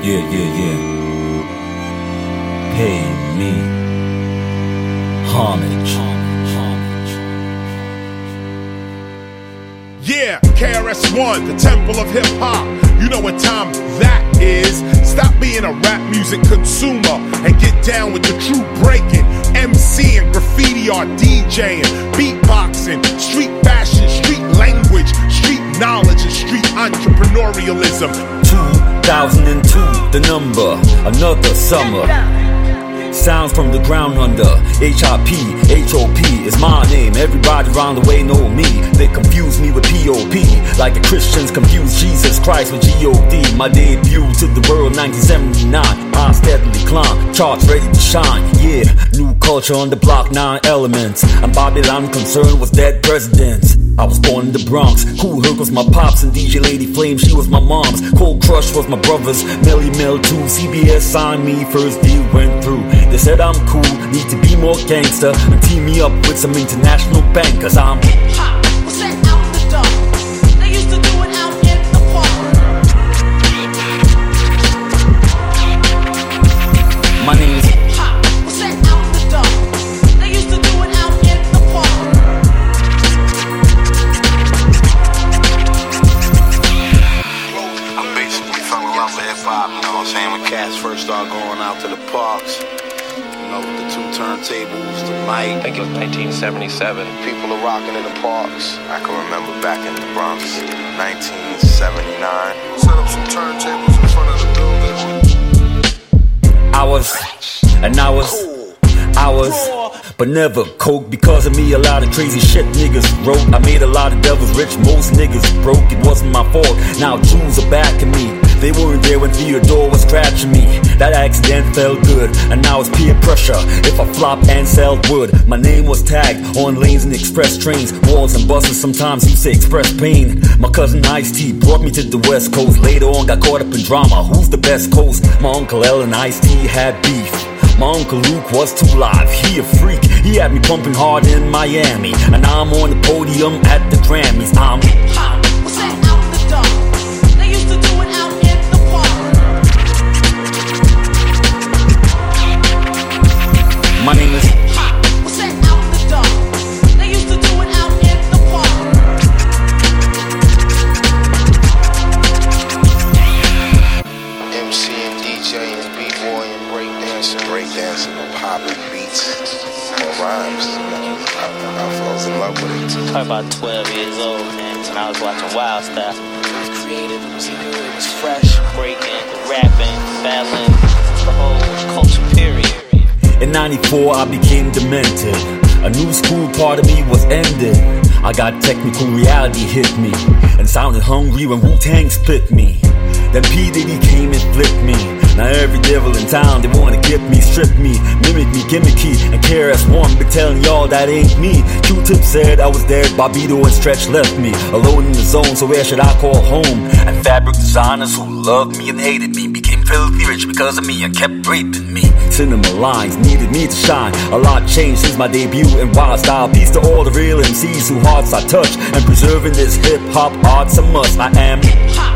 Yeah, yeah, yeah. Pay me homage. Yeah, KRS-One, the temple of hip hop. You know what time that is. Stop being a rap music consumer and get down with the true breaking. MC and graffiti art DJing, beatboxing, street fashion, street language, street knowledge, and street entrepreneurialism. 2002, the number, another summer. Sounds from the ground under HIP, HOP is my name. Everybody around the way know me. They confuse me with POP, like the Christians confuse Jesus Christ with GOD. My debut to the world 1979. I steadily climb, charts ready to shine. Yeah, new culture on the block, nine elements. And Babylon concerned with dead presidents. I was born in the Bronx. Kool Herc was my pops and DJ Lady Flame, she was my mom's. Cold Crush was my brother's. Melle Mel too. CBS signed me, first deal went through. They said I'm cool, need to be more gangster and team me up with some international bankers. I'm Pop was sent out the door. Cats first going out to the parks, you know, with the two turntables, the I think it was 1977. people are rocking in the parks. I can remember back in the Bronx, 1979. Set up some turntables in front of the building. I was, and I was, I was, but never coke because of me. A lot of crazy shit niggas wrote. I made a lot of devils rich, most niggas broke. It wasn't my fault. Now Jews are backing me. They weren't there when Theodore was scratching me. That accident felt good, and now it's peer pressure. If I flop and sell wood, my name was tagged on lanes and express trains, walls and buses. Sometimes you say express pain. My cousin Ice T brought me to the West Coast. Later on, got caught up in drama. Who's the best coast? My uncle L and Ice T had beef. My uncle Luke was too live, he a freak. He had me pumping hard in Miami. And I'm on the podium at the Grammys. I'm Probably about 12 years old, man. And I was watching Wild Style. It was creative, it was new, it was fresh. Breaking, rapping, battling, the whole culture period. In 94, I became demented. A new school part of me was ended. I got technical reality hit me and sounded hungry when Wu Tang split me. Then P. Diddy came and flipped me. Now every devil in town, they wanna get me, strip me, mimic me, gimmicky, and KRS-One be telling y'all that ain't me. Q-Tip said I was dead, Bobbito and Stretch left me alone in the zone, so where should I call home? And fabric designers who loved me and hated me became filthy rich because of me and kept raping me. Cinema lines needed me to shine. A lot changed since my debut in Wild Style. Peace to all the real MCs whose hearts I touch, and preserving this hip hop art's a must. I am. Pop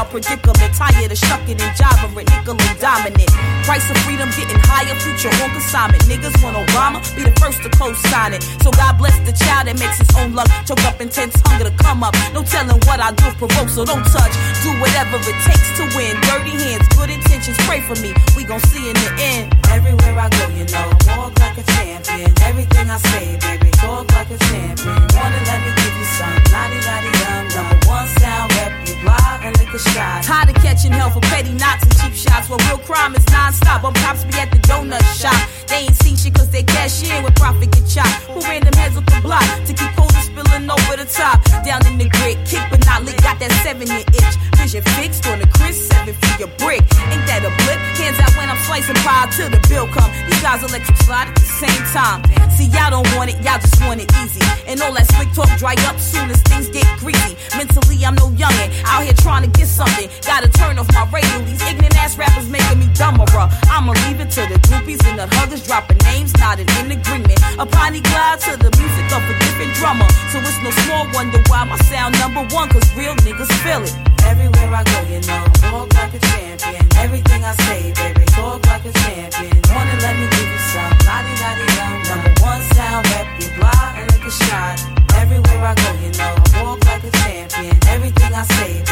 foul predicament. Tired of shucking and jiving, nickel and dominant. Price of freedom getting higher, future on consignment. Niggas want Obama, be the first to co-sign it. So God bless the child that makes his own luck. Choke up intense hunger to come up. No telling what I do provoke, so don't touch. Do whatever it takes to win. Dirty hands, good intentions, pray for me. We gon' see in the end. Everywhere I go, you know, walk like a champion. Everything I say, baby, talk like a champion. Wanna let me give you some, lottie lottie dum. Number one sound rep, you blind and lick a shot. Tired of catching hell for petty knots and cheap shots. Well, real crime is non-stop. Bum cops be at the donut shop. They ain't seen shit cause they cash in with profit get chopped. Who random heads up the block to keep cold spilling over the top. Down in the grid, kick but not lick. Got that seven year itch. Vision fixed on the Chris seven for your brick. Ain't that a blip? Hands out when I'm slicing pie till the bill come. These guys electric slide at the same time. See, y'all don't want it, y'all just want it easy. And all that slick talk dry up soon as things get greasy. Mentally, I'm no youngin'. Out here trying to get something. Gotta turn off my radio. These ignorant ass rappers making me dumber. I'ma leave it to the groupies and the huggers dropping names, nodding in agreement. A piney glide to the music of a different drummer. So it's no small wonder why my sound number one, cause real niggas feel it. Everywhere I go, you know, walk like a champion. Everything I say, baby, talk like a champion. Wanna let me give you some, lottie lottie dum. Number one sound, rep you blah and lick a shot. Everywhere I go, you know, walk like a champion. Everything I say,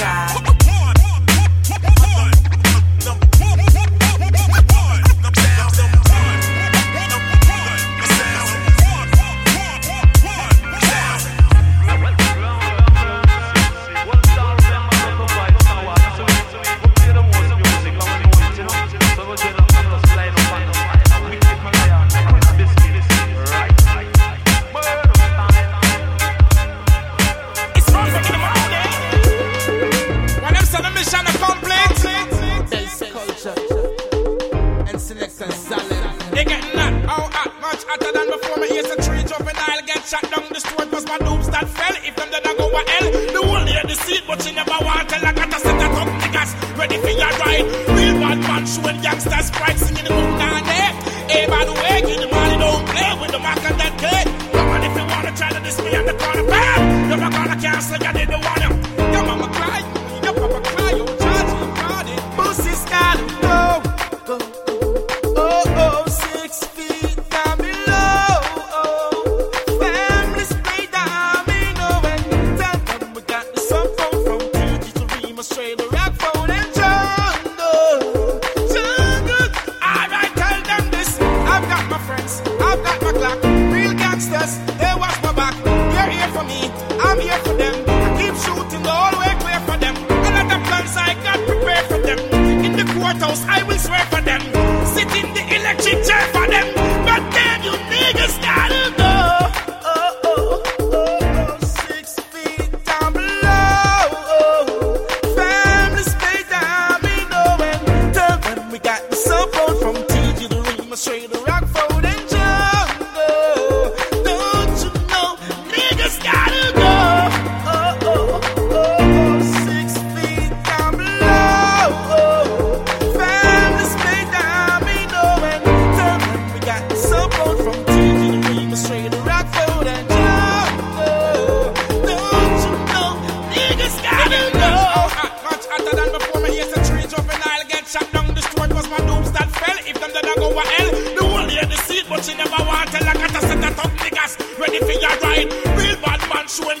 blah she never want tell. I got to set up niggas ready for your ride. Real bad man showing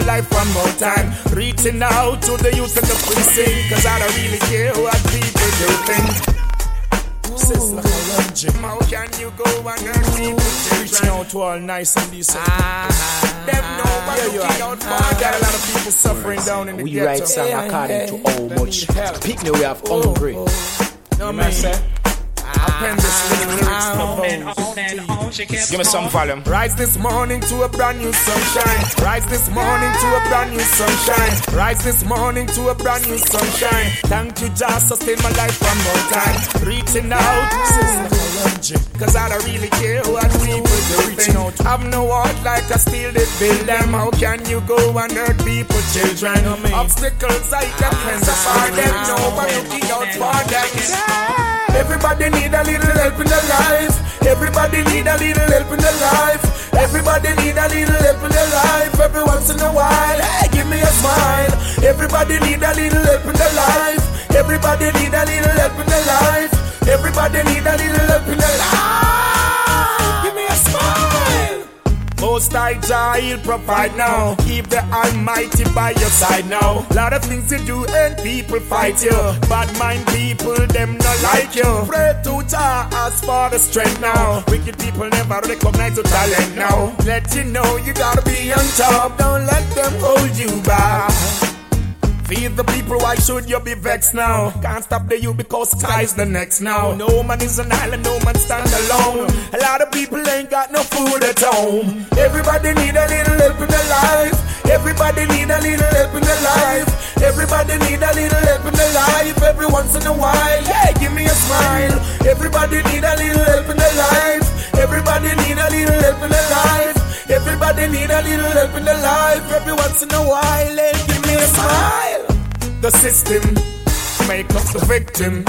my life one more time. Reaching out to the youth and the precinct, cause I don't really care what people do think. Sister, how can you go and hurt people? Reaching out to all nice and decent. Ah. Them know what looking out for. Got a lot of people suffering down in the We ghetto. write song according to how much people we have hungry. No man, say. Append this little lyrics to bones. Give me some volume. Rise this morning to a brand new sunshine. Rise this morning to a brand new sunshine. Rise this morning to a brand new sunshine. Thank you, just sustain my life one more time. Reaching out, cause I don't really care what people do. Reaching out, have no heart like I steal it, build them. How can you go and hurt people, children? Obstacles I can friends apart them. No one looking out for them. Everybody need a little help in their life. Everybody need a little help in their life. Everybody need a little help in their life. Every once in a while, hey, give me a smile. Everybody need a little help in their life. Everybody need a little help in their life. Everybody need a little help in their life. Give me a smile. Most I Jah, he'll provide now. Keep the Almighty by your side now. Lot of things you do and people fight you. Bad mind people, them not like you. Pray to Jah, ask for the strength now. Wicked people never recognize your talent now. Let you know you gotta be on top. Don't let them hold you back. Feed the people, why should you be vexed now? Can't stop the you because sky's the next now. No man is an island, no man stand alone. A lot of people ain't got no food at home. Everybody need a little help in their life. Everybody need a little help in their life. Everybody need a little help in their life. Every once in a while, yeah, give me a smile. Everybody need a little help in their life. Everybody need a little help in their life. Everybody need a little help in their life. Every once in a while, hey, give me a smile. The system make us the victim.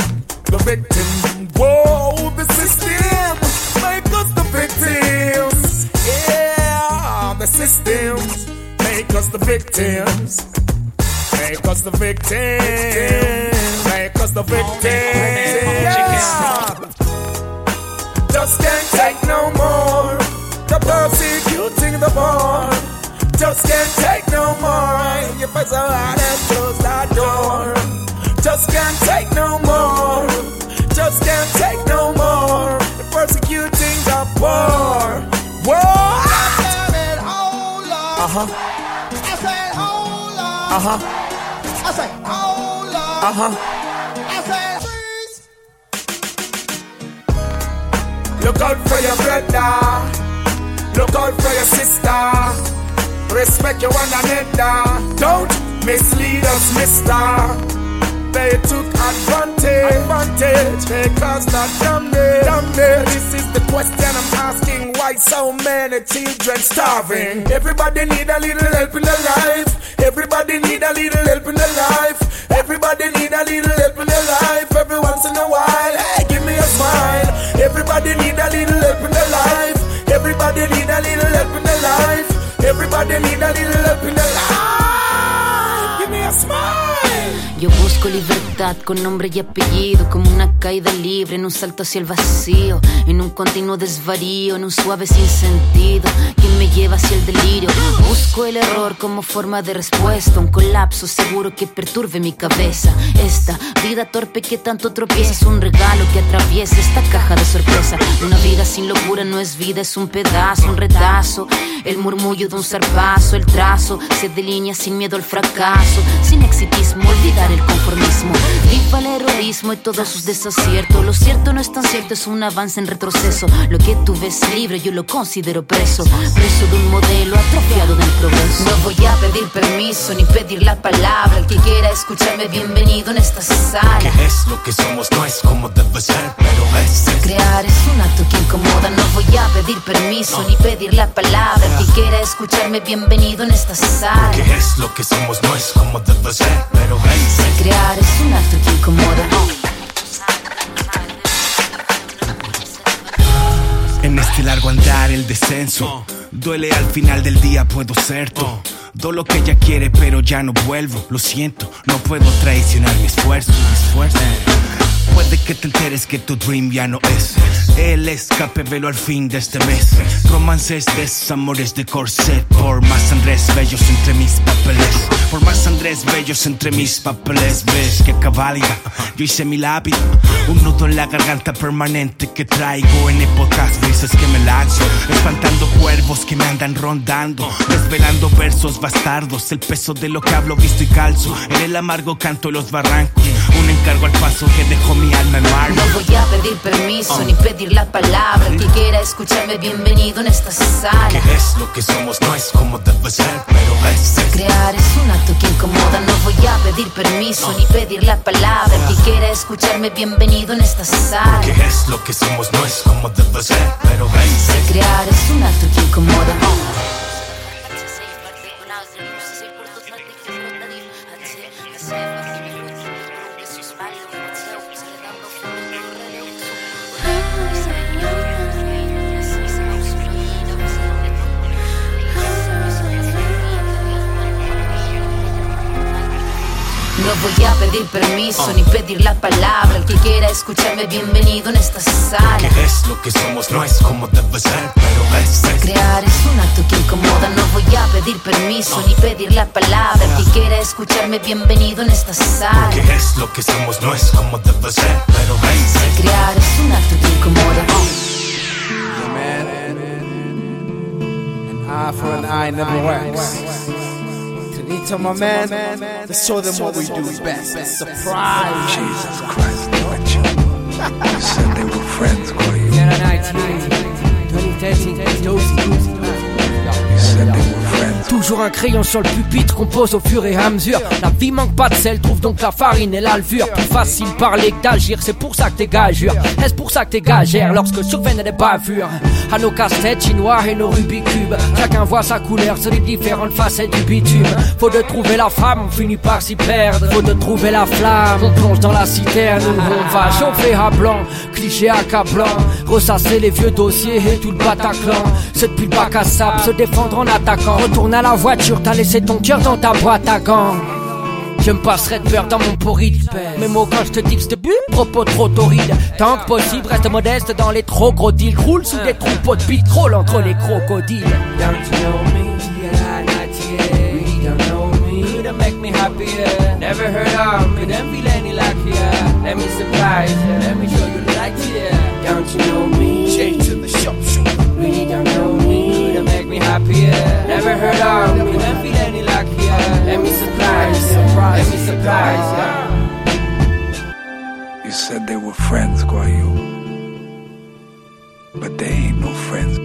The victim. Whoa, the system make us the victims. Yeah, the system make us the victims. Make us the victims. Make us the victims. Yeah. Just can't take no more. The persecuting the poor. Just can't take no more. You fight so hard and close that door. Just can't take no more. Just can't take no more. The persecuting the poor. What? Uh huh. I said, hold on. Uh huh. I said, hold on. Uh huh. I said, freeze. Look out for your brother. Look out for your sister. Respect your one another. Don't mislead us, mister. They took advantage, advantage. They caused a damage, damage. This is the question I'm asking. Why so many children starving? Everybody need a little help in their life. Everybody need a little help in their life. Everybody need a little help in their life. Every once in a while, hey, give me a smile. Everybody need a little help in their life. Everybody need a little help in their life. Everybody need a little help in Yo busco libertad con nombre y apellido, como una caída libre en un salto hacia el vacío, en un continuo desvarío, en un suave sinsentido que me lleva hacia el delirio. Busco el error como forma de respuesta, un colapso seguro que perturbe mi cabeza. Esta vida torpe que tanto tropieza es un regalo que atraviesa esta caja de sorpresa. Una vida sin locura no es vida, es un pedazo, un retazo. El murmullo de un zarpazo, el trazo se delinea sin miedo al fracaso, sin exitismo, olvidar el conformismo. Viva el heroísmo y todos sus desaciertos. Lo cierto no es tan cierto, es un avance en retroceso. Lo que tú ves libre, yo lo considero preso. Preso de un modelo atrofiado del progreso. No voy a pedir permiso ni pedir la palabra. El que quiera escucharme, bienvenido en esta sala. ¿Qué es lo que somos? No es como debe ser, pero es. es. Crear es un acto que incomoda. No voy a pedir permiso ni pedir la palabra. El que quiera escucharme, bienvenido en esta sala. ¿Qué es lo que somos? No es como debe ser, pero es crear es un acto que incomoda. En este largo andar el descenso Duele al final del día, puedo ser tú. Do lo que ella quiere, pero ya no vuelvo. Lo siento, no puedo traicionar mi esfuerzo. Mi esfuerzo. Puede que te enteres que tu dream ya no es el escape, velo al fin de este mes. Romances, desamores de corset. Por más Andrés bellos entre mis papeles. Por más Andrés bellos entre mis papeles. Ves que cabalga. Yo hice mi lápiz. Un nudo en la garganta permanente que traigo en épocas veces que me lanzo. Espantando cuervos que me andan rondando. Desvelando versos bastardos. El peso de lo que hablo, visto y calzo. En el amargo canto de los barrancos. Un encargo al paso que dejó mi alma en mar. No voy a pedir permiso ni pedir la palabra. El que quiera escucharme, bienvenido en esta sala. Que es lo que somos, no es como debe ser, pero es. Crear es un acto que incomoda. No voy a pedir permiso ni pedir la palabra. El que quiera escucharme, bienvenido en esta sala. Que es lo que somos, no es como debe ser, pero es. Crear es un acto que incomoda. No voy a pedir permiso ni pedir la palabra. El que quiera escucharme, bienvenido en esta sala. Que es lo que somos, no es como debe ser, pero es. Crear es un acto que incomoda. No voy a pedir permiso ni pedir la palabra. El que quiera escucharme, bienvenido en esta sala. Que es lo que somos, no es como debe ser, pero es. Crear es un acto que incomoda. An eye for an eye never works. Tanita, my man, let's show them what we do best. Surprise. Jesus Christ, what you? You said they were friends, were you? 2013, Josie. You said they were friends. Toujours un crayon sur le pupitre, compose au fur et à mesure. La vie manque pas de sel, trouve donc la farine et la levure. Plus facile parler que d'agir, c'est pour ça que t'es gageur. Est-ce pour ça que t'es gagère lorsque surviennent des bavures? À nos casse-têtes chinois et nos Rubik's Cube, chacun voit sa couleur sur les différentes facettes du bitume. Faut de trouver la femme, on finit par s'y perdre. Faut de trouver la flamme, on plonge dans la citerne on va chauffer à blanc, cliché accablant, ressasser les vieux dossiers et tout le Bataclan. C'est depuis le bac à sable, se défendre en attaquant. Retourne à la voiture, t'as laissé ton cœur dans ta boîte à gants. Je me passerai de peur dans mon porridge Mes mots quand je te dis que propos trop torrides Tant que possible, reste modeste dans les trop gros deals Roule sous des troupeaux de pétrole entre les crocodiles Don't you know me? Make me happier. Never heard of me. Couldn't feel any luckier. Let me surprise you. Let me show you light here. Don't you know me? J to the shop Really don't know me. Couldn't happier. Never heard of me. Couldn't feel any luckier. Let me surprise you. Let me surprise you. You said they were friends, Guayu. But they ain't no friends,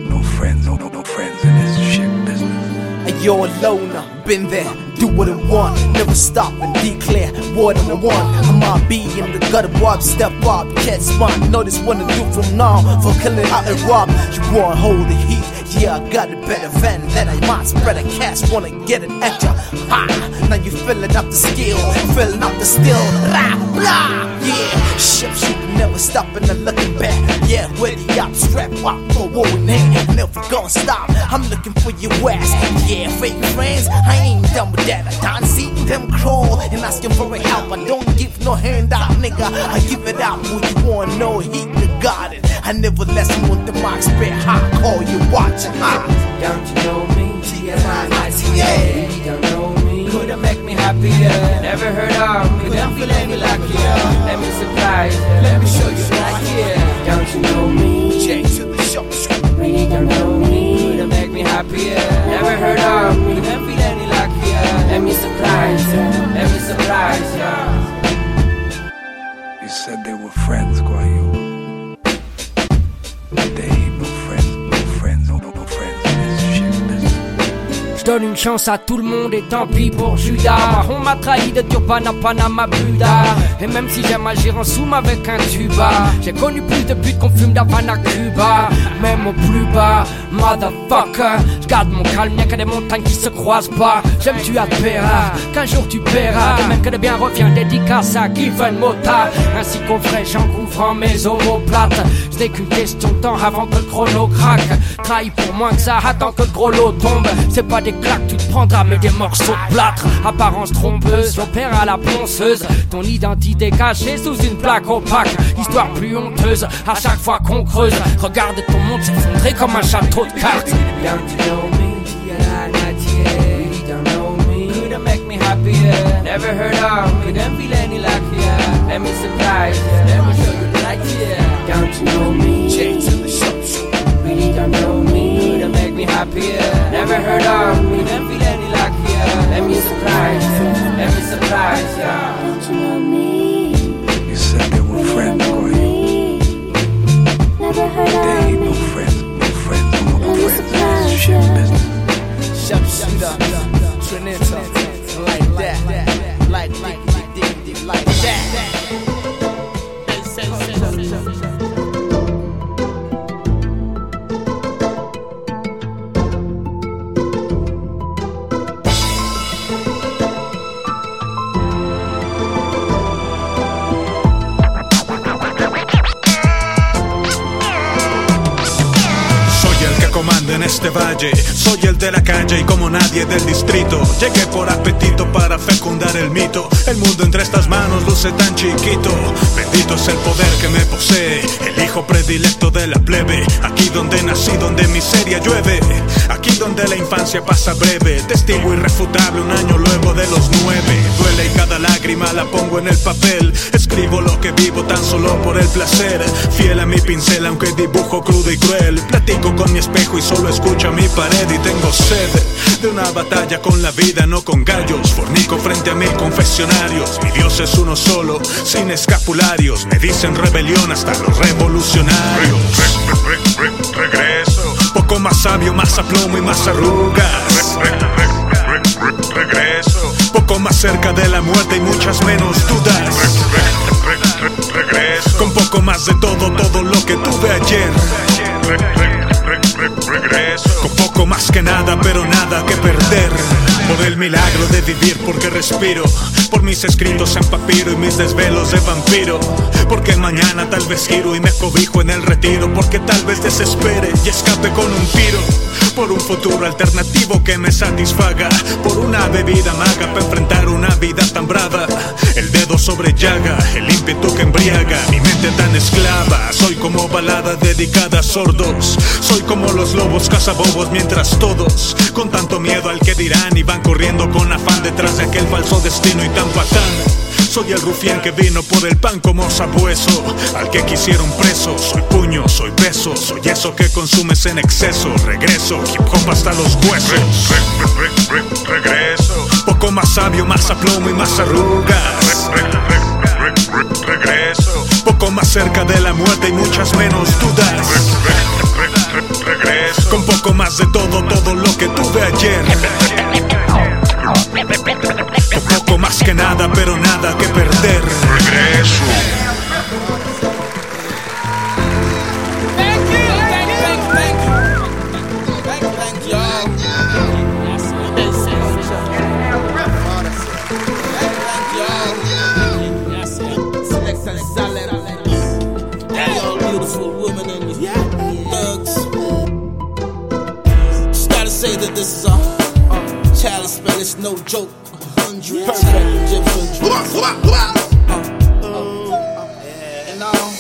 you're a loner, been there, do what I want, never stop and declare what I want. I might be in the gutter, boy, step up, spot. Know this one to do from now for killing out and rob. You want hold the heat, yeah, I got a better van that. I might spread a cash, wanna get it extra high. Now you filling up the skill, filling up the steel, blah, blah, yeah. Ship shooting, never stopping and looking back. Yeah, with the op strap up for hand, never gonna stop. I'm looking for your ass, yeah, fake friends. I ain't done with that. I done seen them crawl and asking for a help. I don't give no handout, nigga. I give it out when you wanna know heat the garden. I never listen with the mic spit hot. Call you watching hot. Don't you know me? T-M-I-T-A. Really don't know me. Couldn't make me happier. Never heard of me. Couldn't feel any luckier. Let me surprise you. Let me show you right here. Don't you know me? J to the show. Really don't know me. Couldn't make me happier. Never heard of me. Couldn't feel any luckier. Let me surprise you. Let me surprise you. You said they were friends, Guayu. But donne une chance à tout le monde et tant pis pour Judas. On m'a trahi de Durban à Panama Buda. Et même si j'aime agir en soum avec un tuba, j'ai connu plus de buts qu'on fume d'Havana Cuba. Même au plus bas, motherfucker. J'garde mon calme, y'a que des montagnes qui se croisent pas. J'aime tu paieras, qu'un jour tu paieras. Et même que de bien revient dédicace à Given Mota. Ainsi qu'au vrai, j'engouvrant mes omoplates. N'est qu'une question de temps avant que le chrono craque. Trahi pour moins que ça, attends que le gros lot tombe. C'est pas des tu te prendras, mais des morceaux de plâtre. Apparence trompeuse, j'opère à la ponceuse. Ton identité cachée sous une plaque opaque. Histoire plus honteuse, à chaque fois qu'on creuse. Regarde ton monde s'effondrer comme un château de cartes. happier. Never heard of, couldn't feel any luckier. Let me surprise you, let me show you the light. Don't you know me? J to the show, Really don't know me, me happier. Never heard of, couldn't feel any luckier. Let me surprise you, let me surprise you. Don't you know me? You said they were friends, boy. Never heard They ain't no friends, no friends, no, no friends in this shit business. Sharpshooter, Trinita, like that, like that, like that. En este valle, soy el de la calle y como nadie del distrito. Llegué por apetito para fecundar el mito. El mundo entre estas manos luce tan chiquito. Bendito es el poder que me posee, el hijo predilecto de la plebe. Aquí donde nací, donde miseria llueve. Aquí donde la infancia pasa breve. Testigo irrefutable un año luego de los nueve. Duele y cada lágrima la pongo en el papel. Escribo lo que vivo tan solo por el placer. Fiel a mi pincel, aunque dibujo crudo y cruel. Platico con mi espejo y solo escucho a mi pared y tengo sed de una batalla con la vida, no con gallos. Fornico frente a mil confesionarios. Mi Dios es uno solo, sin escapularios. Me dicen rebelión hasta los revolucionarios. regreso. Poco más sabio, más aplomo y más arrugas. regreso. Poco más cerca de la muerte y muchas menos dudas. regreso. Con poco más de todo, todo lo que tuve ayer. Regreso. Con poco más que nada, pero nada que perder. Por el milagro de vivir porque respiro. Por mis escritos en papiro y mis desvelos de vampiro. Porque mañana tal vez giro y me cobijo en el retiro. Porque tal vez desespere y escape con un tiro. Por un futuro alternativo que me satisfaga. Por una bebida maga para enfrentar una vida tan brava. Sobre llaga, el ímpetu que embriaga. Mi mente tan esclava. Soy como balada dedicada a sordos. Soy como los lobos cazabobos mientras todos, con tanto miedo al que dirán, y van corriendo con afán detrás de aquel falso destino y tan patán. Soy el rufián que vino por el pan como sabueso Al que quisieron preso Soy puño, soy beso Soy eso que consumes en exceso Regreso, hip hop hasta los huesos Regreso Poco más sabio, más aplomo y más arrugas Regreso Poco más cerca de la muerte y muchas menos dudas Regreso Con poco más de todo, todo lo que tuve ayer poco más que nada, pero nada que perder. Regreso. Just gotta say that this is a challenge it's no joke. Hundred perfect Egyptian And all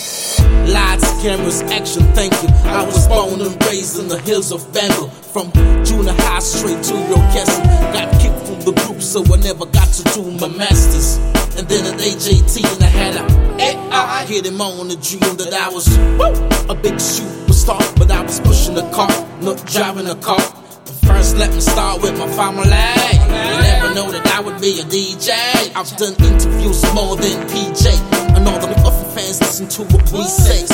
lights, cameras, action, thank you. I was born and raised in the hills of Vandal. From junior high straight to orchestra. Got kicked from the group, so I never got to do my masters. And then at age 18, I had a a I hit him on the dream that I was woo, a big superstar, but I was pushing a car, not driving a car. First, let me start with my family. You never know that I would be a DJ. I've done interviews more than PJ, and all the other fans listen to what we say.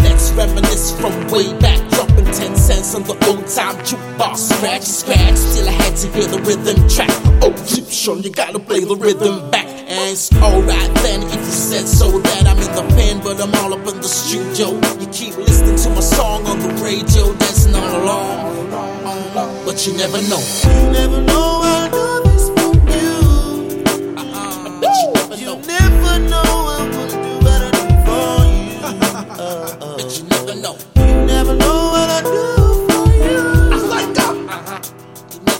Let's reminisce from way back, dropping 10 cents on the old time jukebox. Scratch, scratch, still I had to hear the rhythm track. Oh, Egyptian, you gotta play the rhythm back. And it's alright then if you said so that I'm in the pen, but I'm all up in the studio. You keep listening to my song on the radio, dancing all along. But you never know. You never know I do this for you. Uh-uh. But you never know. You never know I would do what I do for you. Uh-uh. But you never know. You never know what I do for you. I like that. Uh-huh.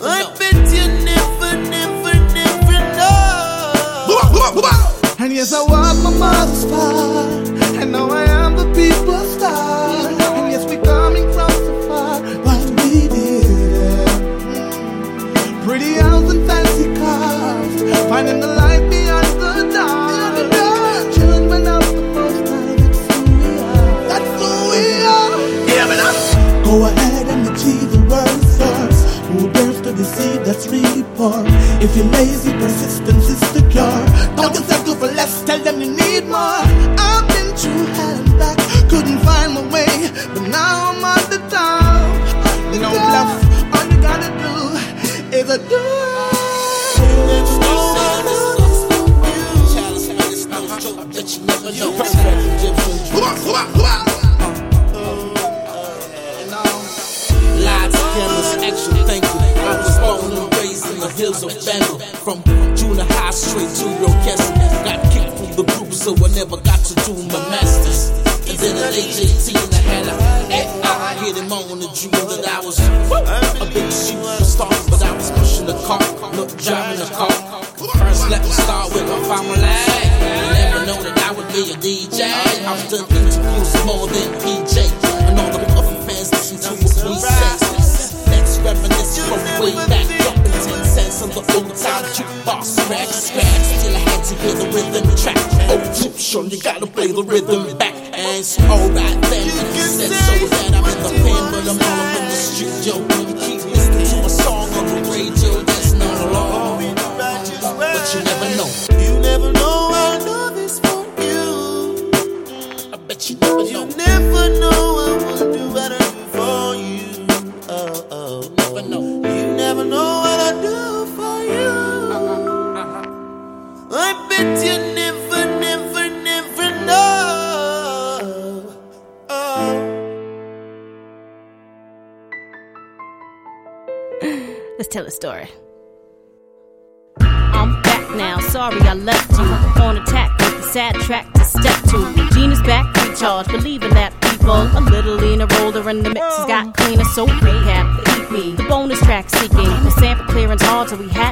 I bet you never, never, never know. And yes, I was my mother's star. Go ahead and achieve the world first. Who dares to deceive that's really poor? If you're lazy, persistence is the cure. Don't just settle for less, tell them you need more.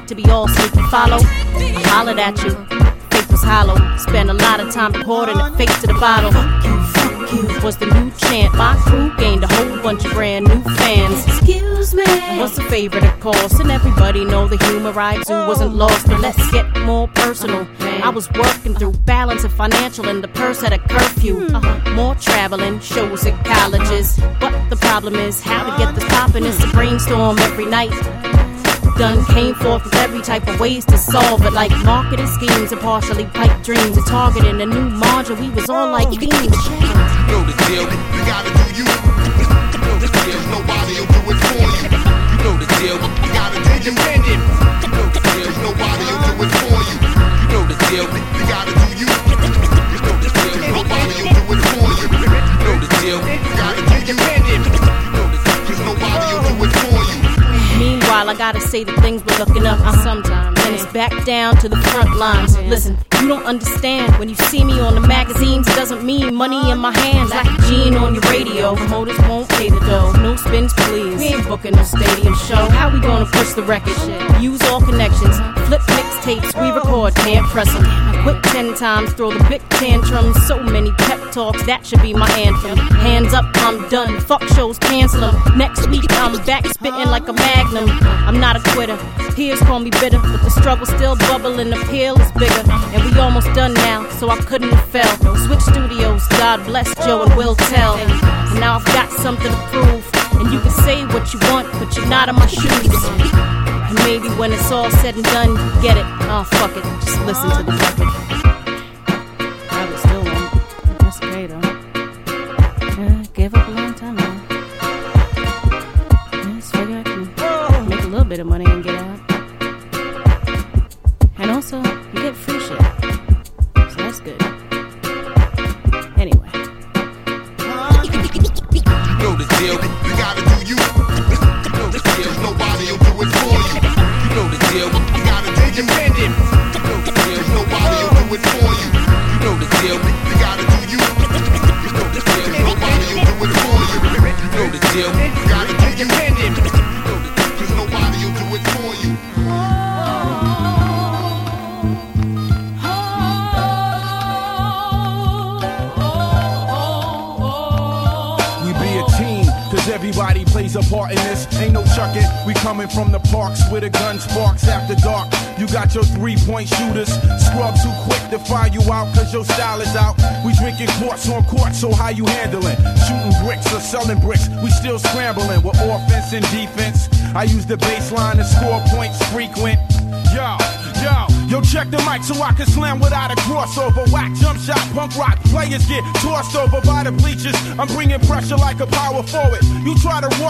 To be all sneaky. Follow, I hollered at you. Fake was hollow, spent a lot of time recording it, face to the bottle. Fuck you, fuck you was the new chant. My crew gained a whole bunch of brand new fans. Excuse me, was a favorite, of course, and everybody know the humor I do wasn't lost. But let's get more personal. I was working through balance of financial and the purse at a curfew. Uh-huh. More traveling, shows at colleges. But the problem is how to get this poppin'. It's a brainstorm every night. Done came forth with every type of ways to solve it, like marketing schemes and partially pipe dreams and targeting a new margin. We was on like beams. You know the deal. You gotta do you. You know the deal. Nobody will do it for you. You know the deal. You gotta do independent. You know the deal. Nobody will do it for you. You know the deal. You gotta do Meanwhile, I gotta say that things were looking up sometimes. And it's back down to the front lines. Listen, don't understand. When you see me on the magazines, doesn't mean money in my hands. Like gene on your radio. Promoters won't pay the dough. No spins, please. We ain't booking no stadium show. How we gonna push the record? Shit? Use all connections. Flip mixtapes, we record, can't press them. Quit ten times, throw the big tantrums. So many pep talks, that should be my anthem. Hands up, I'm done. Fuck shows, cancel them. Next week, I'm back spitting like a magnum. I'm not a quitter. Peers call me bitter, but the struggle still bubbling. The pill is bigger, and we Almost done now, so I couldn't have fell. Switch studios, God bless Joe and Will tell. And now I've got something to prove. And you can say what you want, but you're not in my shoes. And maybe when it's all said and done, get it. Oh, fuck it. Just listen to the record. Still. That's great, gave up a long time ago. Figure make a little bit of money.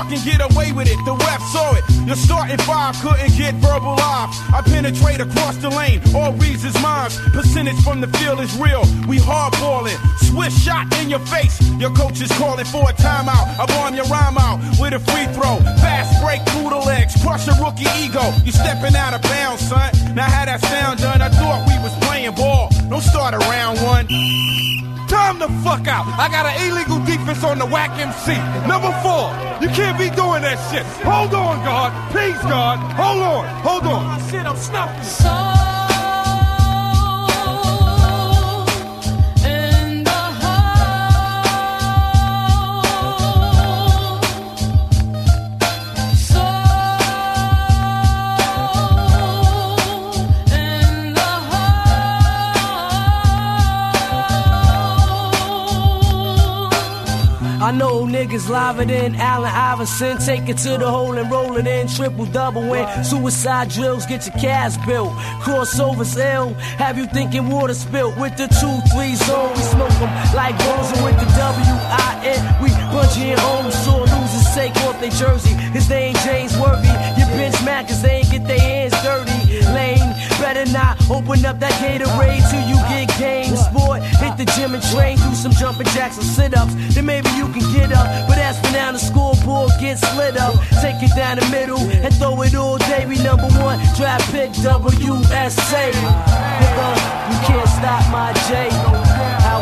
To and get away with it. The ref saw it. Your starting five couldn't get verbal off. I penetrate across the lane. All reads is mine. Percentage from the field is real. We hardballing. Swift shot in your face. Your coach is calling for a timeout. I bomb your rhyme out with a free throw. Fast break through the legs. Crush a rookie ego. You stepping out of bounds, son. Now how that sound done? I thought we was playing ball. Don't start around one. Time the fuck out. I got an illegal defense on the whack MC. Number four. You can't be doing that shit. Hold on, God. Please, God. Hold on. Hold on. Shit, I'm snuffing. Liver Allen Iverson. Take it to the hole and roll it in. Triple double win. Suicide drills, get your cash built. Crossovers ill. Have you thinking water spilt with the 2-3 zone? We smoke them like Rosa with the W-I-N. We bungee and home. Sore losers take off their jersey. His name James Worthy. Your bench man cause they ain't get their hands dirty. Better not open up that Gatorade till you get game. Sport, hit the gym and train. Do some jumping jacks and sit ups. Then maybe you can get up. But as for now, the scoreboard gets split up. Take it down the middle and throw it all day. We number one draft pick WSA. You can't stop my J.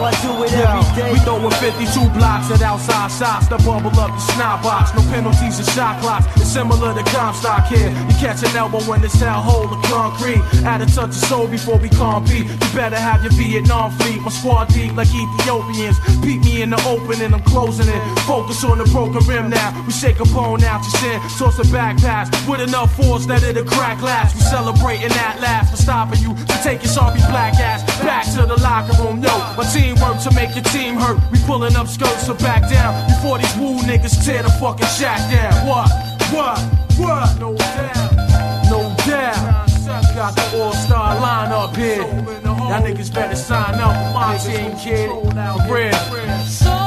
I do it every day. We throwing 52 blocks at outside shots to bubble up the snot box. No penalties or shot clocks. It's similar to Comstock here. You catch an elbow when it's down hole of concrete. Add a touch of soul before we compete. You better have your Vietnam fleet. My squad deep like Ethiopians. Beat me in the open and I'm closing it. Focus on the broken rim now. We shake a bone out your sin. Toss a back pass with enough force that it'll crack last. We celebrating that last for stopping you to take your sorry black ass back to the locker room. Yo, my team work to make your team hurt. We pulling up skirts to back down before these woo niggas tear the fucking shack down. What? What? What? No doubt. No doubt. Got the all-star lineup here. Y'all niggas better sign up my team, kid. For real.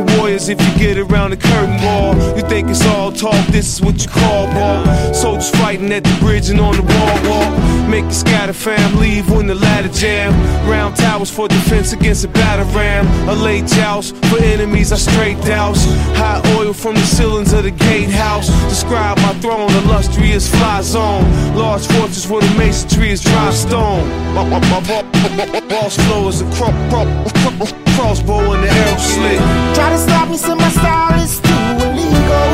Mountain warriors, if you get around the curtain wall, you think it's all talk, this is what you call ball. Soldiers fighting at the bridge and on the wall walk. Make the scatter fam leave when the ladder jam. Round towers for defense against a battle ram. A late joust for enemies I straight douse. Hot oil from the ceilings of the gatehouse. Describe my throne, illustrious fly zone. Large fortress where the masonry is dry stone. My, my, my, my boss flow is a cro- cro- crossbow and the arrow slit. Try to stop me, so my style is too illegal.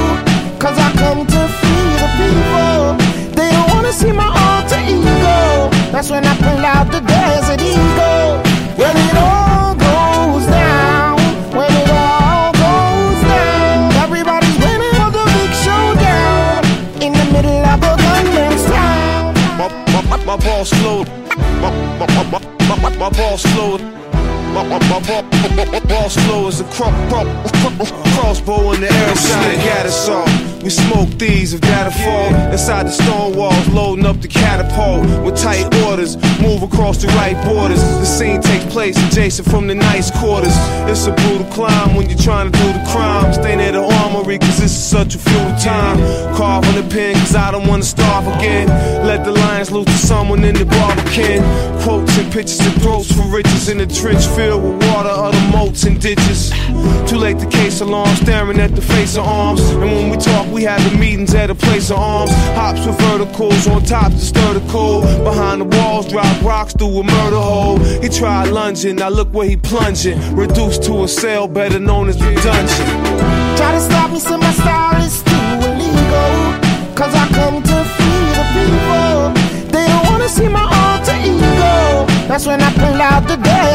Cause I come to free the people. They don't wanna see my alter ego. That's when I pull out the desert eagle. When it all goes down, when it all goes down, everybody's waiting for the big showdown in the middle of a gunman's town. My, my, my, my boss flow. My, my, my, my, my, my flow. Boss flow is a cro- cro- crossbow in the. Got all. We smoke these if that'll fall. Inside the stone walls, loading up the catapult with tight orders. Move across the right borders. The scene takes place adjacent from the nice quarters. It's a brutal climb when you're trying to do the crime. Stay near the armory, cause this is such a futile time. Carve on the pen, cause I don't wanna starve again. Let the lions loose to someone in the barbican. Quotes and pictures and throats for riches in the trench filled with water, other moats and ditches. Too late to case alarm, staring at the face of arms. And when we talk, we have the meetings at a place of arms. Hops with verticals on top to stir the cold. Behind the walls, drop rocks through a murder hole. He tried lunging, now look where he plunging. Reduced to a cell, better known as the dungeon. Try to stop me, so my style is too illegal. Cause I come to free the people. They don't wanna see my alter ego. That's when I pull out the desert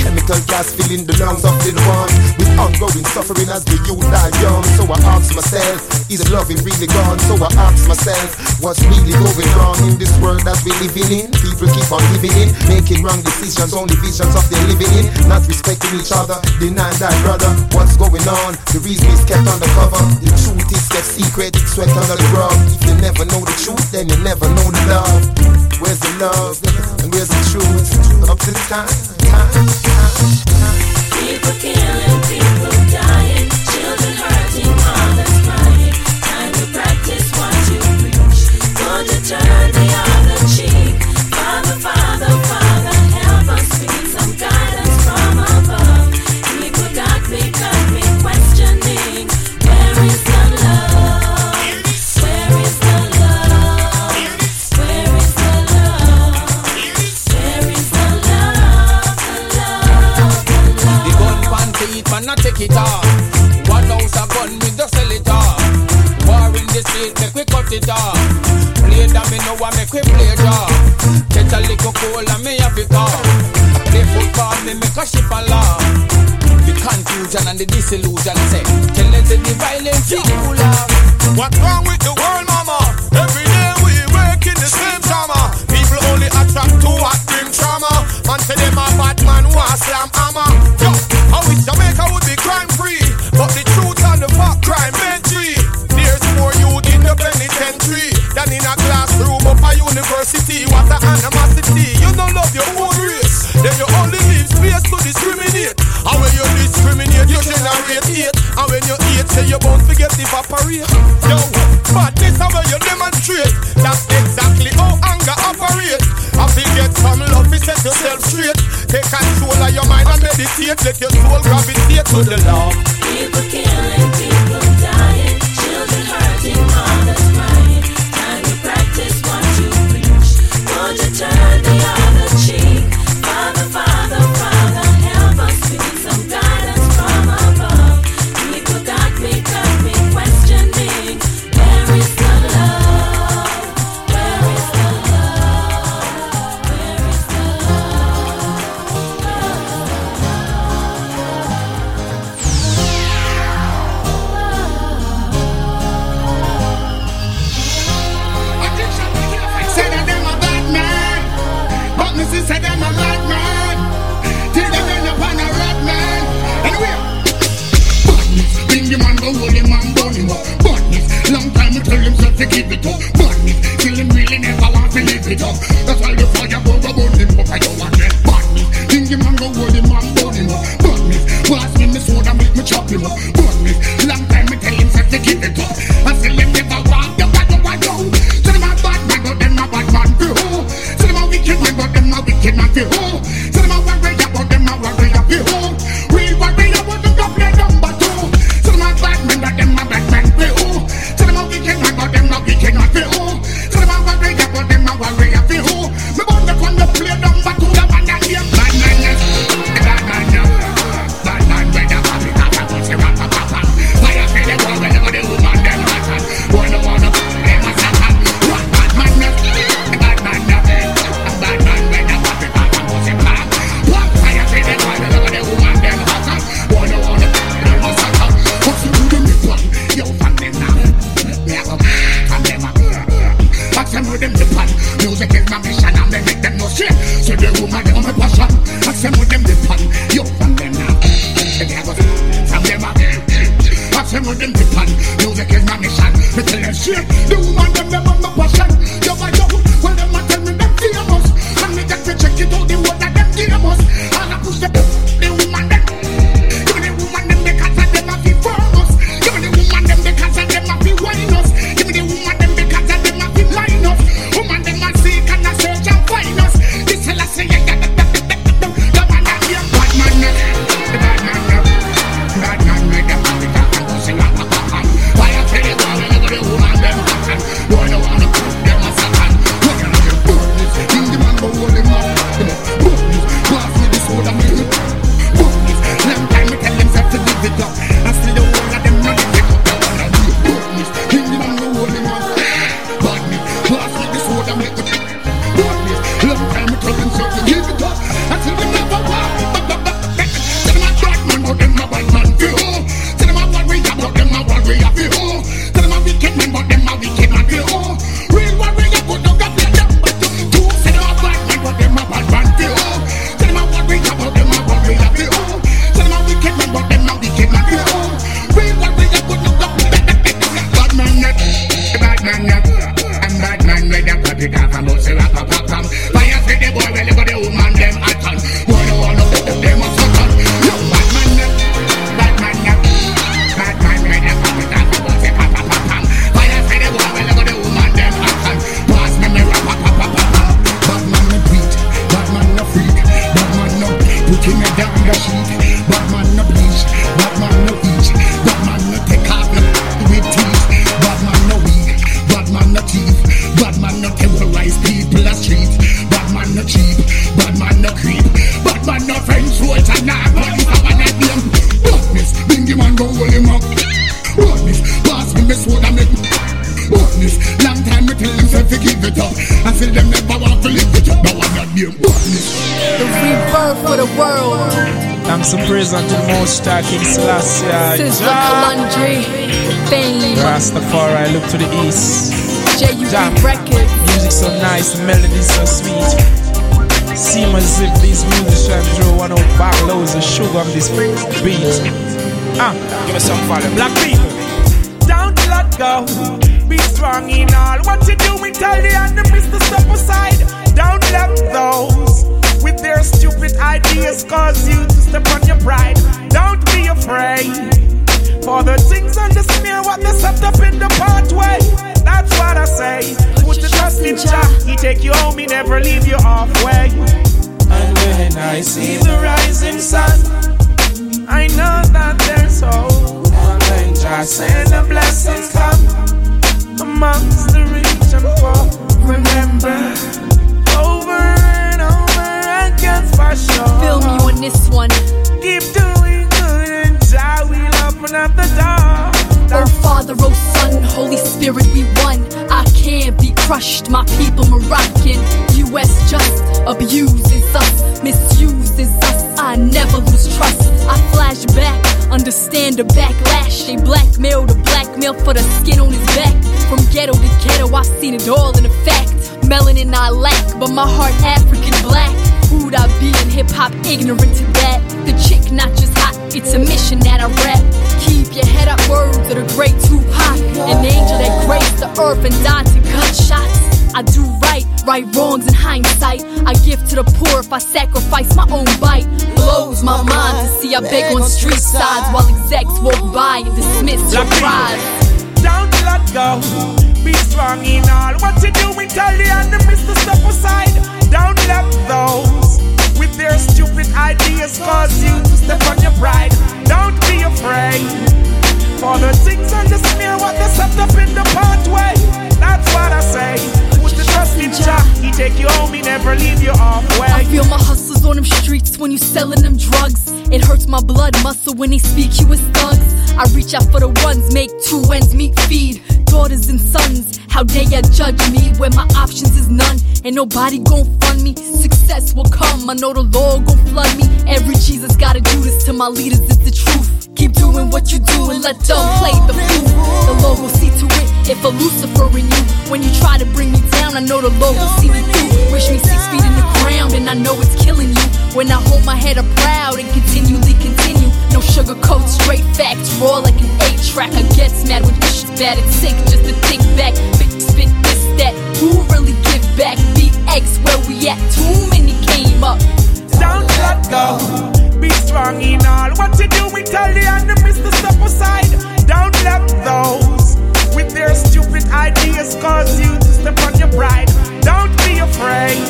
chemical gas filling the lungs of the ones with ongoing suffering as the youth die young. So I ask myself, is loving really gone? So I ask myself, what's really going wrong in this world that we living in? People keep on living in, making wrong decisions, only visions of their living in, not respecting each other, denying thy brother. What's going on? The reason is kept undercover. The truth is kept secret, it's swept under the rug. If you never know the truth, then you never know the love. Where's the love? And where's the truth? Up to time, time, time, time. People killing, people dying, take it off. One ounce of gun, we just sell it off. War in the street, make we cut it off. Play that, me know I make we play draw. Get a little cold, and me have it off. Play football, me make a ship alarm. The confusion and the disillusion say, tell it to the violence, you cool off. What's wrong with the world, mama? Every day we work in the same drama. People only attract to what dream trauma. Man say them a bad man who a slam hammer. Yo, I wish Jamaica would University, what a animosity. You don't love your own race, then you only leave space to discriminate. And when you discriminate, you generate hate. And when you hate, say you're bound to get evaporate. Yo, madness how you demonstrate. That's exactly how anger operates. If you get some love, you set yourself straight. Take control of your mind and meditate. Let your blackmail the blackmail for the skin on his back. From ghetto to ghetto, I've seen it all in effect. Melanin I lack, but my heart African black. Who'd I be in hip hop ignorant to that? The chick not just hot, it's a mission that I rap. Keep your head up, words of the great Tupac. An angel that graced the earth and died to gunshots. I do right, right wrongs in hindsight. I give to the poor if I sacrifice my own bite. Blows my mind to see I beg on street sides while execs walk by and dismiss your cries. Don't let go. Be strong in all what you do. We tell the to step aside. Don't let those with their stupid ideas cause you to step on your pride. Don't be afraid. For the things on the smear, what they set up in the pathway. That's what I say. Jah. He take you home, he never leave you halfway. I feel my hustles on them streets when you selling them drugs. It hurts my blood muscle when they speak you as thugs. I reach out for the ones, make two ends meet, feed daughters and sons. How dare ya judge me when my options is none? Ain't nobody gon' fund me. Success will come. I know the Lord gon' flood me. Every Jesus gotta do this to my leaders. It's the truth. Keep doing what you do and let them play the fool. The Lord will see to it if a Lucifer in you. When you try to bring me down, I know the Lord will see me through. Wish me six feet in the ground and I know it's killing you. When I hold my head up proud and continually continue. No sugarcoat, straight facts, raw like an eight track. I gets mad when this shit's bad and sick just to think back. Bitch, spit this, that. Who really give back? BX, where we at? Too many came up. Don't let go. Be strong in all what you do. We tell the to step aside. Don't let those with their stupid ideas cause you to step on your pride. Don't be afraid.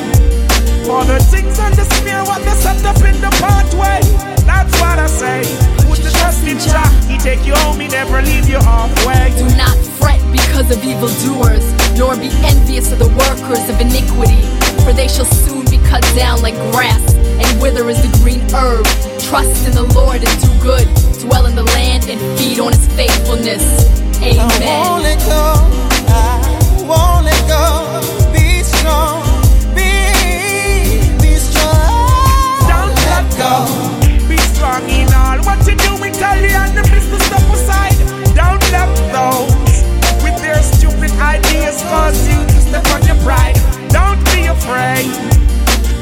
For the things on the smear, what they set up in the pathway. That's what I say. Put the trust in Jah. He take you home, he never leave you halfway. Do not fret because of evildoers, nor be envious of the workers of iniquity. For they shall soon be cut down like grass, and wither as the green herb. Trust in the Lord and do good, dwell in the land and feed on his faithfulness. I won't let go. I won't let go. Be strong. Be, be strong. Don't let go. Be strong in all what you do. We tell you and the enemies to step aside. Don't let those with their stupid ideas cause you to step on your pride. Don't be afraid.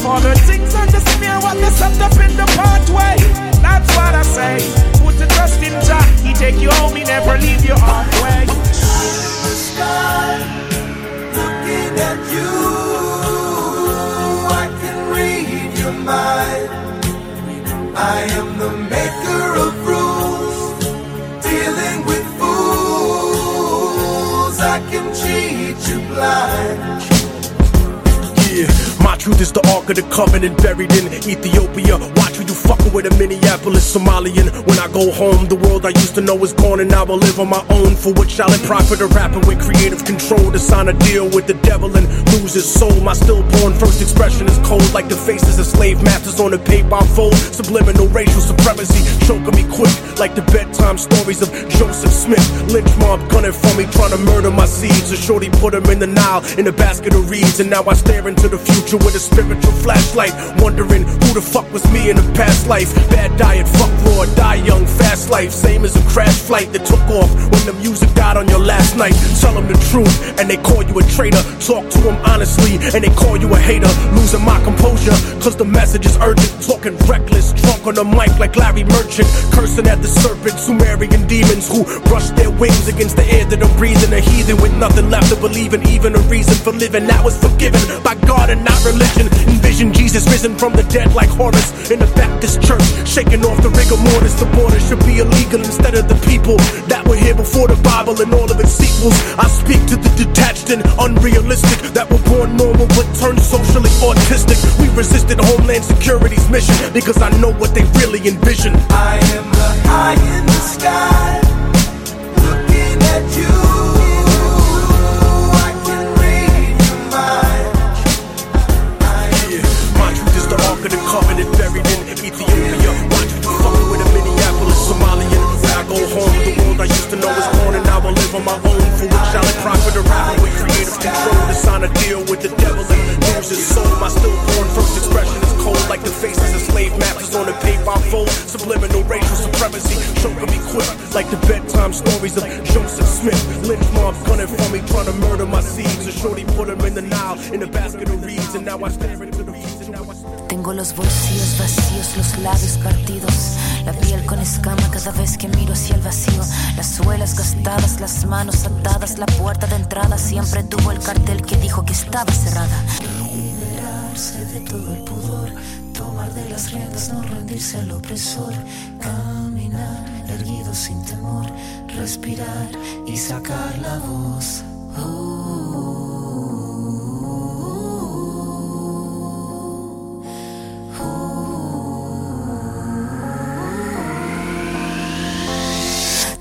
For the things on the smear, what they set up in the pathway. That's what I say. Put the trust in Jah. He take you home, he never leave you halfway. Looking at you, I can read your mind. I am the maker of rules, dealing with fools. I can cheat you blind. Yeah, my truth is the Ark of the Covenant buried in Ethiopia. Who you fucking with a Minneapolis Somalian. When I go home, the world I used to know is gone, and I will live on my own. For shall it profit a rapper with creative control to sign a deal with the devil and lose his soul? My stillborn first expression is cold, like the faces of slave masters on the paper I fold. Subliminal racial supremacy choking me quick, like the bedtime stories of Joseph Smith. Lynch mob gunning for me, trying to murder my seeds. A shorty put him in the Nile in a basket of reeds, and now I stare into the future with a spiritual flashlight, wondering who the fuck was me in the past life. Bad diet, fuck raw, die young, fast life. Same as a crash flight that took off when the music died on your last night. Tell them the truth, and they call you a traitor. Talk to them honestly, and they call you a hater. Losing my composure, cause the message is urgent. Talking reckless, drunk on the mic like Larry Merchant. Cursing at the serpent, Sumerian demons who brush their wings against the air that I'm breathing. A heathen with nothing left to believe in, even a reason for living. That was forgiven by God and not religion. Envision Jesus risen from the dead like Horus in the Baptist church, shaking off the rigor mortis. The border should be illegal instead of the people that were here before the Bible and all of its sequels. I speak to the detached and unrealistic that were born normal but turned socially autistic. We resisted Homeland Security's mission because I know what they really envision. I am the eye in the sky, looking at you. I can read your mind. My truth is the Ark of the Covenant buried in Ethiopia. Watch you fucking with a Minneapolis Somalian. I go home, the world I used to know is gone, and now I live on my own. For which I profit a rapper with creative control to sign a deal with the devil and lose his soul. My stillborn first expression is cold, like the faces of slave masters on the paper fold. Subliminal racial supremacy, choking me quick, like the bedtime stories of Joseph Smith. Lynch mob gunning for me, trying to murder my seeds. A shorty put him in the Nile in a basket of reeds, and now I stare into the reeds, and now I Tengo los bolsillos vacíos, los labios partidos, la piel con escama cada vez que miro hacia el vacío, las suelas gastadas, las manos atadas, la puerta de entrada siempre tuvo el cartel que dijo que estaba cerrada. Liberarse de todo el pudor, tomar de las riendas, no rendirse al opresor, caminar erguido sin temor, respirar y sacar la voz.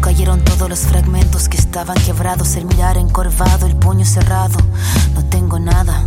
Cayeron todos los fragmentos que estaban quebrados. El mirar encorvado, el puño cerrado. No tengo nada,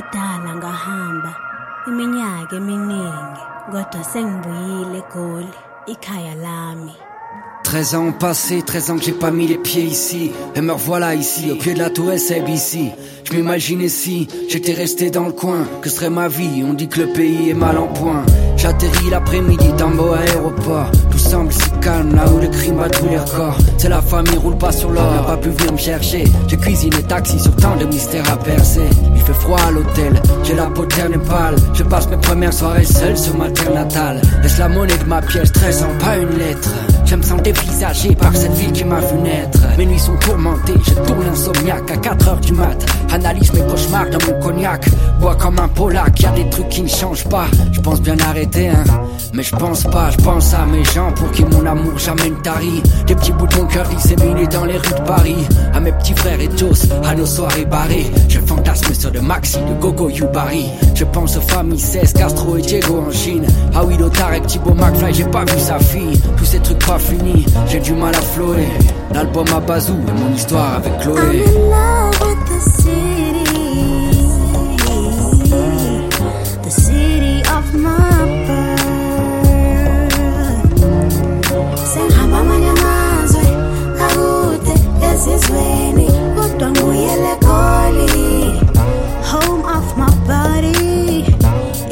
kudala ngahamba iminyaka eminingi kodwa sengibuyile egoli ikhaya lami 13 ans ont passé, 13 ans que j'ai pas mis les pieds ici. Et me revoilà ici, au pied de la tour SABC. Je m'imaginais si j'étais resté dans le coin, que serait ma vie. On dit que le pays est mal en point. J'atterris l'après-midi dans beau aéroport. Tout semble si calme là où le crime bat tous les records. C'est la famille roule pas sur l'or, pas pu venir me chercher. J'ai cuisiné taxi sur tant de mystères à percer. Il fait froid à l'hôtel, j'ai la peau terne et pâle. Je passe mes premières soirées seul sur ma terre natale. Laisse la monnaie de ma pièce, 13 ans, pas une lettre. Je me sens dévisagé par cette ville qui m'a vu naître. Mes nuits sont tourmentées, je tourne insomniaque à 4 heures du mat. Analyse mes cauchemars dans mon cognac. Bois comme un polac, y a des trucs qui ne changent pas. Je pense bien arrêter, hein. Mais je pense pas, je pense à mes gens pour qui mon amour jamais ne tarit. Des petits bouts de mon cœur disséminés dans les rues de Paris. À mes petits frères et tous, à nos soirées barrées. Je fantasme sur de Maxi, de Gogo Yubari. Je pense aux familles 16, Castro et Diego en Chine. Ah oui, Tarek, Thibaut McFly, j'ai pas vu sa fille. Tous ces trucs pas finis, j'ai du mal à flotter. L'album à Bazou et mon histoire avec Chloé. esizweni, kodwa ngibuyele eGoli, home of my body.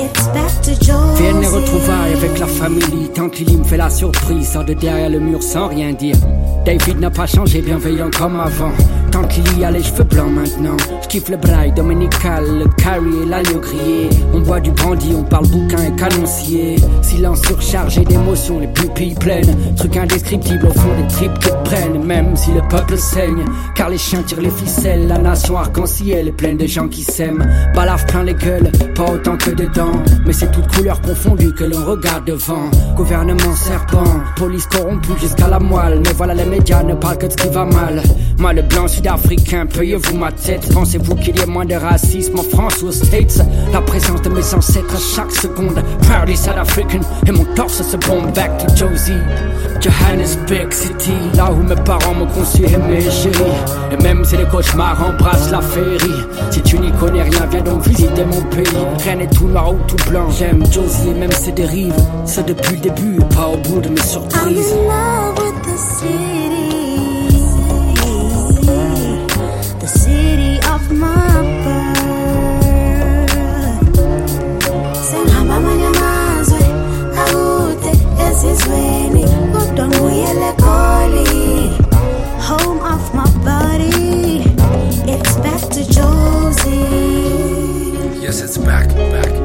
It's back to Viennent les retrouvailles avec la famille. Tante Lily me fait la surprise, sort de derrière le mur sans rien dire. David n'a pas changé, bienveillant comme avant. Tante Lily a les cheveux blancs maintenant. Je kiffe le braille dominical, le carry et l'agneau grillé. On boit du brandy, on parle bouquin et canoncier. Silence surchargé d'émotions, les pupilles pleines. Truc indescriptible au fond des tripes qui te prennent. Même si le peuple saigne, car les chiens tirent les ficelles. La nation arc-en-ciel est pleine de gens qui s'aiment. Balafre plein les gueules, pas autant que dedans. Mais c'est toutes couleurs confondues que l'on regarde devant. Gouvernement serpent, police corrompue jusqu'à la moelle. Mais voilà, les médias ne parlent que de ce qui va mal. Le blanc sud-africain, payez-vous ma tête. Pensez-vous qu'il y ait moins de racisme en France ou aux States? La présence de mes ancêtres à chaque seconde. Proudly South African, et mon torse se bombe back to Josie. Johannesburg City, là où mes parents m'ont conçu et mes chéris. Et même si les cauchemars embrassent la féerie. Si tu n'y connais rien, viens donc visiter mon pays. Rien n'est tout noir ou tout blanc. J'aime Josie maîtrise les ses dérives. C'est depuis le début, pas au bout de mes surprises. I'm in love with the city. The city of my birth. Sengihamba amanye amazwe akude ezizweni kodwa nguye le. Home of my body. It's back to Jozi. Yes, it's back, back.